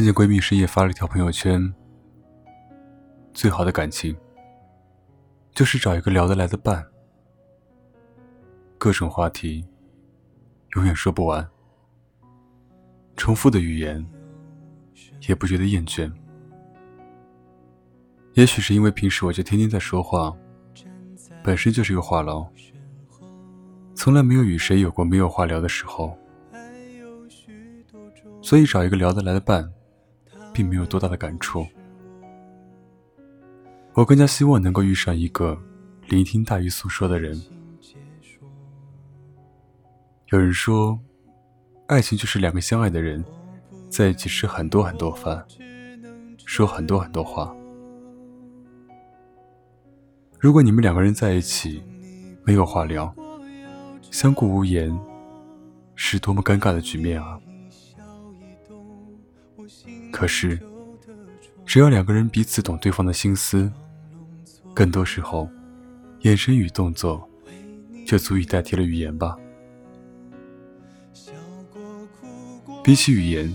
看见闺蜜深夜发了一条朋友圈：“最好的感情，就是找一个聊得来的伴，各种话题，永远说不完，重复的语言，也不觉得厌倦。也许是因为平时我就天天在说话，本身就是个话痨，从来没有与谁有过没有话聊的时候，所以找一个聊得来的伴。”并没有多大的感触，我更加希望能够遇上一个聆听大于诉说的人。有人说，爱情就是两个相爱的人在一起吃很多很多饭，说很多很多话。如果你们两个人在一起没有话聊，相顾无言，是多么尴尬的局面啊！可是，只要两个人彼此懂对方的心思，更多时候，眼神与动作就足以代替了语言吧。比起语言，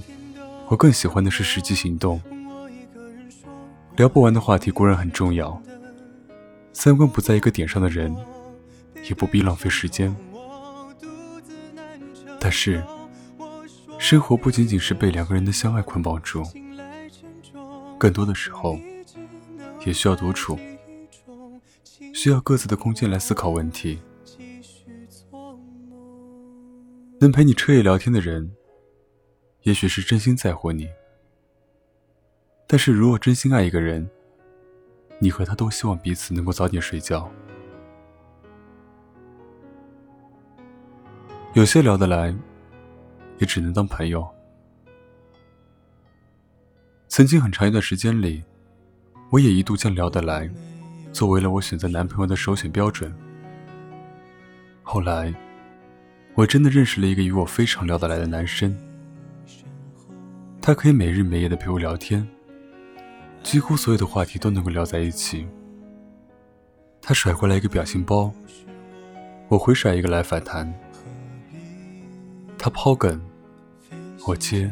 我更喜欢的是实际行动。聊不完的话题固然很重要，三观不在一个点上的人，也不必浪费时间。但是。生活不仅仅是被两个人的相爱捆绑住，更多的时候也需要独处，需要各自的空间来思考问题。能陪你彻夜聊天的人，也许是真心在乎你。但是如果真心爱一个人，你和他都希望彼此能够早点睡觉。有些聊得来。也只能当朋友。曾经很长一段时间里，我也一度将聊得来作为了我选择男朋友的首选标准。后来，我真的认识了一个与我非常聊得来的男生，他可以每日每夜的陪我聊天，几乎所有的话题都能够聊在一起。他甩过来一个表情包，我回甩一个来反弹。他抛梗，我接；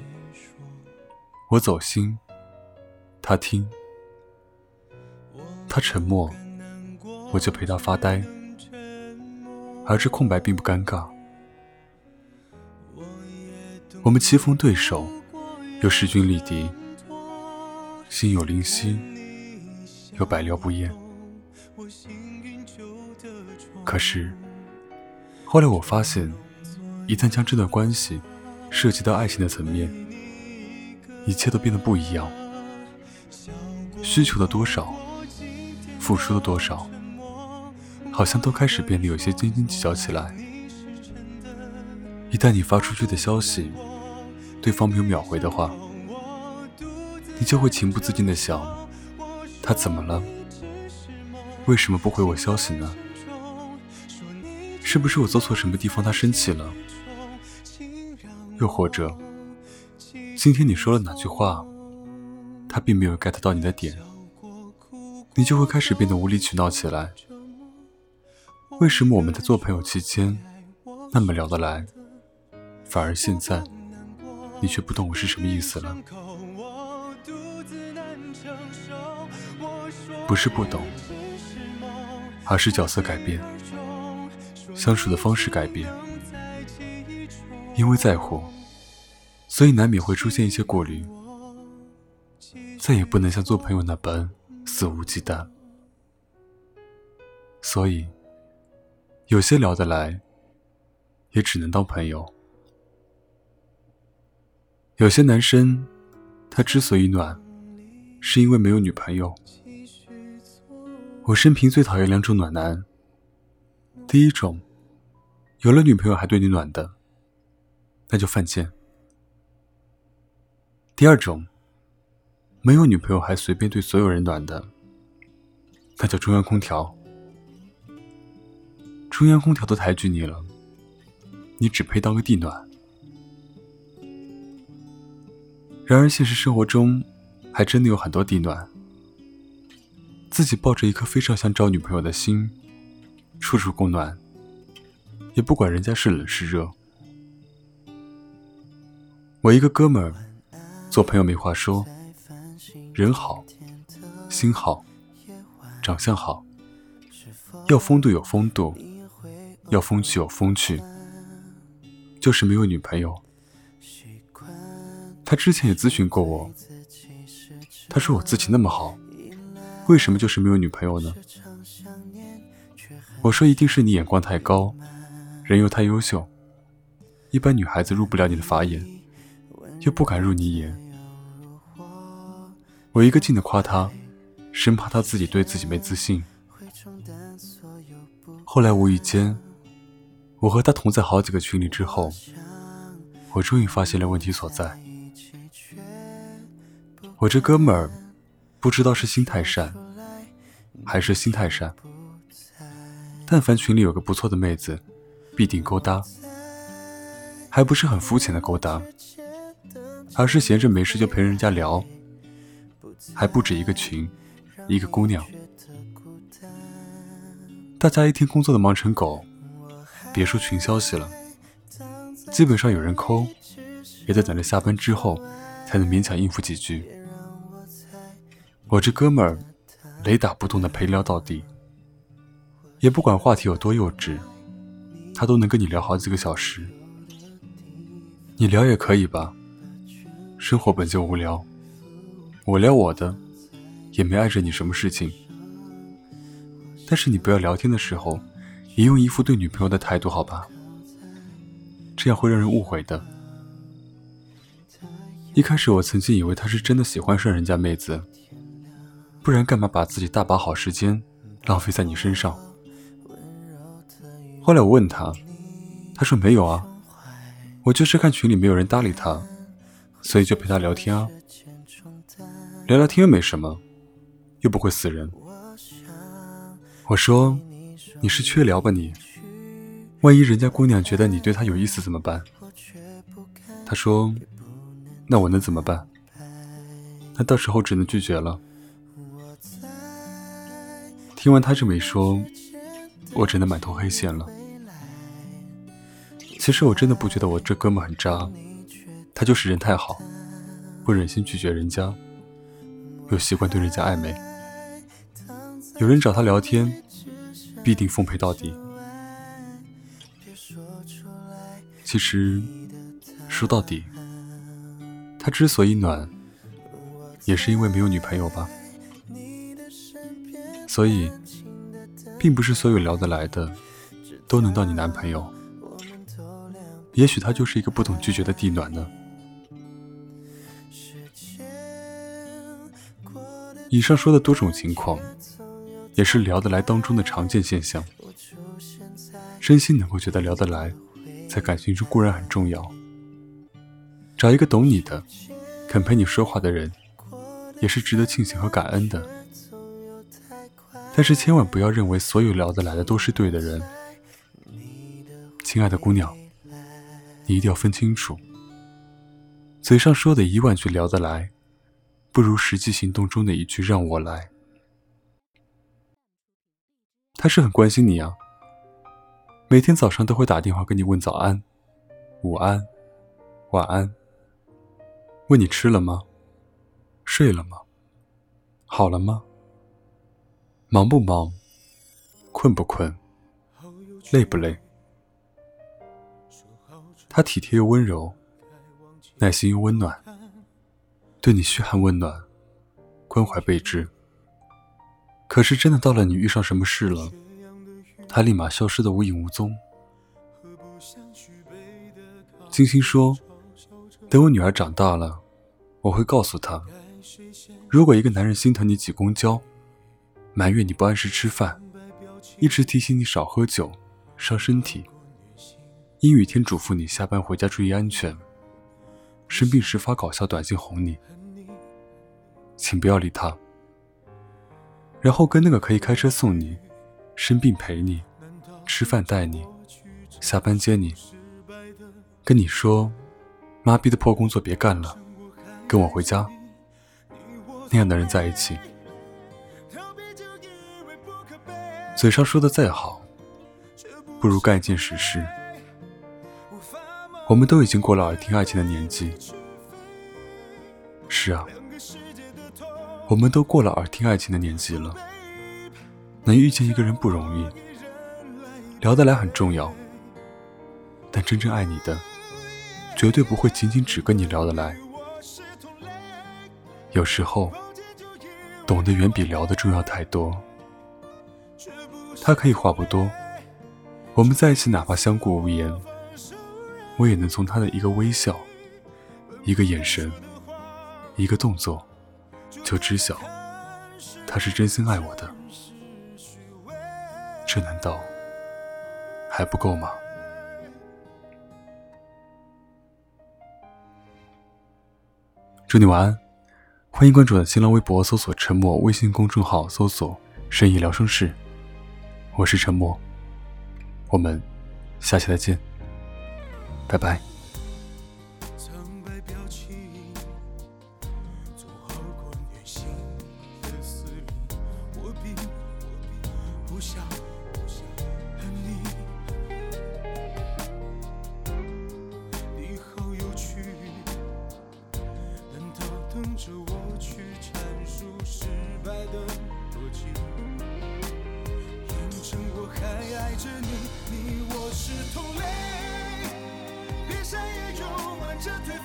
我走心，他听；他沉默，我就陪他发呆。而这空白并不尴尬。我们棋逢对手，又势均力敌，心有灵犀，又百聊不厌。可是，后来我发现。一旦将这段关系涉及到爱情的层面，一切都变得不一样。需求的多少，付出的多少，好像都开始变得有些斤斤计较起来。一旦你发出去的消息，对方没有秒回的话，你就会情不自禁的想：他怎么了？为什么不回我消息呢？是不是我做错什么地方，他生气了？又或者，今天你说了哪句话，他并没有 get 到你的点，你就会开始变得无理取闹起来。为什么我们在做朋友期间那么聊得来，反而现在你却不懂我是什么意思了？不是不懂，而是角色改变。相处的方式改变，因为在乎，所以难免会出现一些顾虑，再也不能像做朋友那般肆无忌惮。所以，有些聊得来，也只能当朋友。有些男生，他之所以暖，是因为没有女朋友。我生平最讨厌两种暖男。第一种，有了女朋友还对你暖的，那就犯贱；第二种，没有女朋友还随便对所有人暖的，那叫中央空调。中央空调都抬举你了，你只配当个地暖。然而现实生活中，还真的有很多地暖，自己抱着一颗非常想找女朋友的心。处处供暖，也不管人家是冷是热。我一个哥们儿，做朋友没话说，人好，心好，长相好，要风度有风度，要风趣有风趣，就是没有女朋友。他之前也咨询过我，他说我自己那么好，为什么就是没有女朋友呢？我说一定是你眼光太高，人又太优秀，一般女孩子入不了你的法眼，又不敢入你眼。我一个劲的夸他，生怕他自己对自己没自信。后来无意间，我和他同在好几个群里之后，我终于发现了问题所在。我这哥们儿，不知道是心太善，还是心太善。但凡群里有个不错的妹子，必定勾搭，还不是很肤浅的勾搭，而是闲着没事就陪人家聊，还不止一个群，一个姑娘。大家一天工作的忙成狗，别说群消息了，基本上有人抠，也得等着下班之后才能勉强应付几句。我这哥们儿，雷打不动的陪聊到底。也不管话题有多幼稚，他都能跟你聊好几个小时。你聊也可以吧，生活本就无聊，我聊我的，也没碍着你什么事情。但是你不要聊天的时候，也用一副对女朋友的态度，好吧？这样会让人误会的。一开始我曾经以为他是真的喜欢上人家妹子，不然干嘛把自己大把好时间浪费在你身上？后来我问他，他说没有啊，我就是看群里没有人搭理他，所以就陪他聊天啊。聊聊天又没什么，又不会死人。我说你是缺聊吧你？万一人家姑娘觉得你对她有意思怎么办？他说那我能怎么办？那到时候只能拒绝了。听完他这么一说。我真的满头黑线了。其实我真的不觉得我这哥们很渣，他就是人太好，不忍心拒绝人家，又习惯对人家暧昧。有人找他聊天，必定奉陪到底。其实说到底，他之所以暖，也是因为没有女朋友吧。所以。并不是所有聊得来的都能当你男朋友，也许他就是一个不懂拒绝的地暖呢。以上说的多种情况，也是聊得来当中的常见现象。真心能够觉得聊得来，在感情中固然很重要。找一个懂你的、肯陪你说话的人，也是值得庆幸和感恩的。但是千万不要认为所有聊得来的都是对的人，亲爱的姑娘，你一定要分清楚。嘴上说的一万句聊得来，不如实际行动中的一句让我来。他是很关心你啊，每天早上都会打电话跟你问早安、午安、晚安，问你吃了吗？睡了吗？好了吗？忙不忙？困不困？累不累？他体贴又温柔，耐心又温暖，对你嘘寒问暖，关怀备至。可是真的到了你遇上什么事了，他立马消失的无影无踪。金星说：“等我女儿长大了，我会告诉她，如果一个男人心疼你挤公交。”埋怨你不按时吃饭，一直提醒你少喝酒，伤身体。阴雨天嘱咐你下班回家注意安全。生病时发搞笑短信哄你，请不要理他。然后跟那个可以开车送你，生病陪你，吃饭带你，下班接你，跟你说，妈逼的破工作别干了，跟我回家。那样的人在一起。嘴上说的再好，不如干一件实事。我们都已经过了耳听爱情的年纪，是啊，我们都过了耳听爱情的年纪了，能遇见一个人不容易，聊得来很重要，但真正爱你的，绝对不会仅仅只跟你聊得来。有时候，懂得远比聊得重要太多。他可以话不多，我们在一起哪怕相顾无言，我也能从他的一个微笑、一个眼神。一个动作，就知晓他是真心爱我的，这难道还不够吗？祝你晚安，欢迎关注新浪微博，搜索“沉默”，微信公众号搜索“深夜聊生室”，我是沉默，我们下期再见，拜拜。着是你你我是同类。越上越勇挽着对